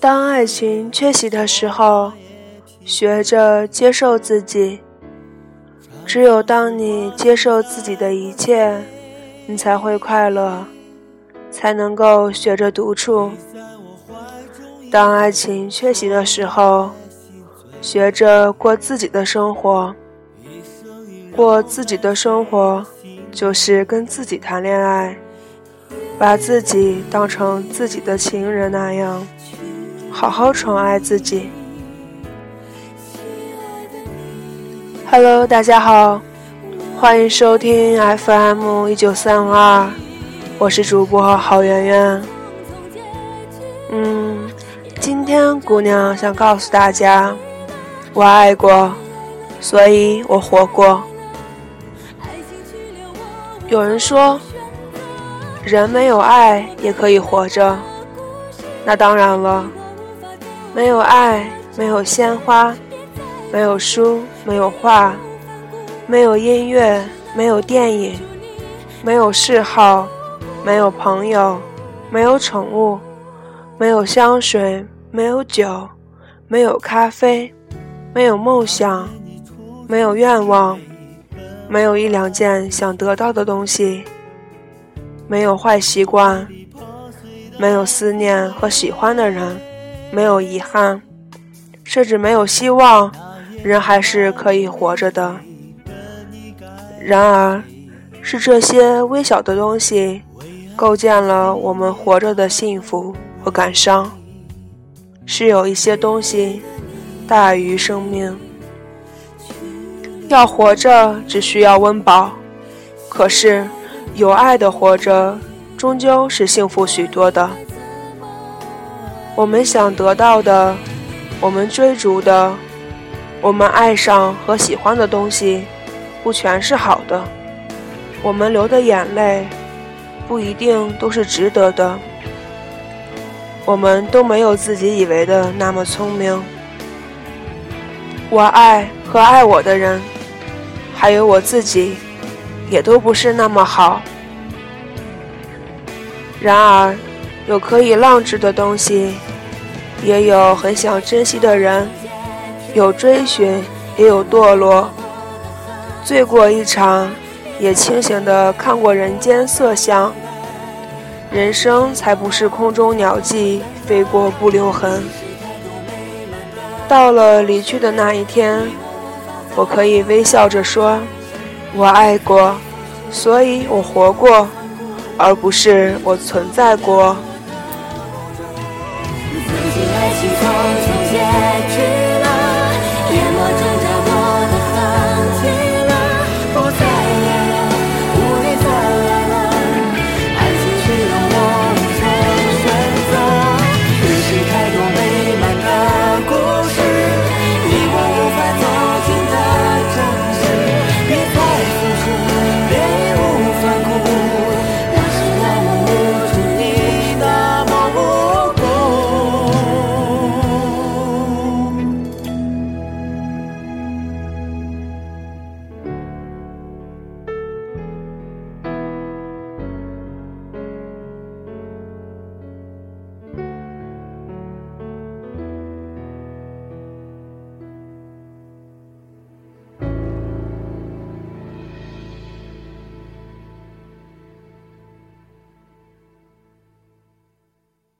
当爱情缺席的时候，学着接受自己。只有当你接受自己的一切，你才会快乐，才能够学着独处。当爱情缺席的时候，学着过自己的生活。过自己的生活，就是跟自己谈恋爱，把自己当成自己的情人那样，好好宠爱自己。Hello，大家好，欢迎收听 FM 一九三五二，我是主播郝圆圆。嗯，今天姑娘想告诉大家，我爱过，所以我活过。有人说，人没有爱也可以活着。那当然了，没有爱，没有鲜花，没有书，没有画，没有音乐，没有电影，没有嗜好，没有朋友，没有宠物，没有香水，没有酒，没有咖啡，没有梦想，没有愿望。没有一两件想得到的东西，没有坏习惯，没有思念和喜欢的人，没有遗憾，甚至没有希望，人还是可以活着的。然而，是这些微小的东西，构建了我们活着的幸福和感伤。是有一些东西大于生命。要活着，只需要温饱；可是，有爱的活着，终究是幸福许多的。我们想得到的，我们追逐的，我们爱上和喜欢的东西，不全是好的。我们流的眼泪，不一定都是值得的。我们都没有自己以为的那么聪明。我爱和爱我的人。还有我自己，也都不是那么好。然而，有可以浪掷的东西，也有很想珍惜的人，有追寻，也有堕落。醉过一场，也清醒地看过人间色相。人生才不是空中鸟迹，飞过不留痕。到了离去的那一天。我可以微笑着说：“我爱过，所以我活过，而不是我存在过，